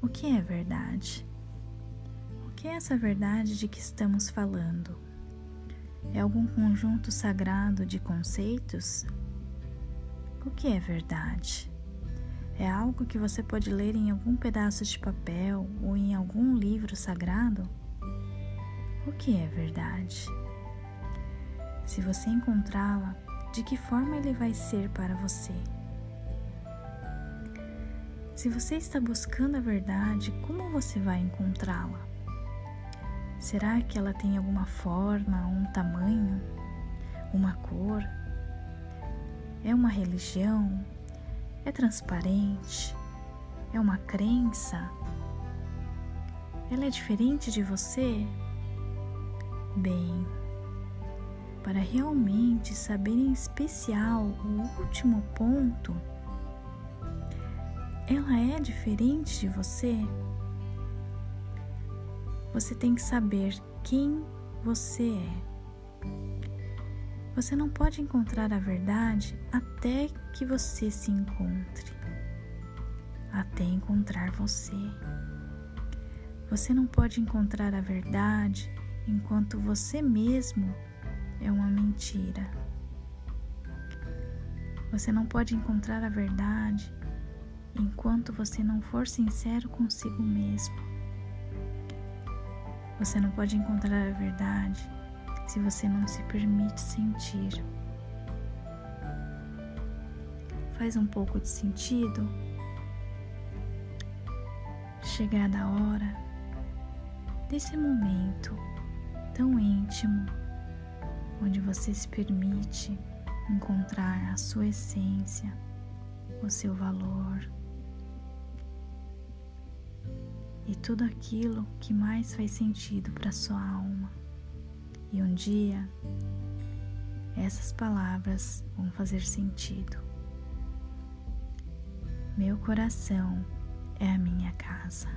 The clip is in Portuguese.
O que é verdade? O que é essa verdade de que estamos falando? É algum conjunto sagrado de conceitos? O que é verdade? É algo que você pode ler em algum pedaço de papel ou em algum livro sagrado? O que é verdade? Se você encontrá-la, de que forma ele vai ser para você? Se você está buscando a verdade, como você vai encontrá-la? Será que ela tem alguma forma, um tamanho, uma cor? É uma religião? É transparente? É uma crença? Ela é diferente de você? Bem, para realmente saber em especial o último ponto, ela é diferente de você? Você tem que saber quem você é. Você não pode encontrar a verdade até que você se encontre, até encontrar você. Você não pode encontrar a verdade enquanto você mesmo é uma mentira. Você não pode encontrar a verdade enquanto você não for sincero consigo mesmo. Você não pode encontrar a verdade se você não se permite sentir. Faz um pouco de sentido? Chegada a hora desse momento tão íntimo onde você se permite encontrar a sua essência, o seu valor e tudo aquilo que mais faz sentido para sua alma. E um dia essas palavras vão fazer sentido. Meu coração é a minha casa.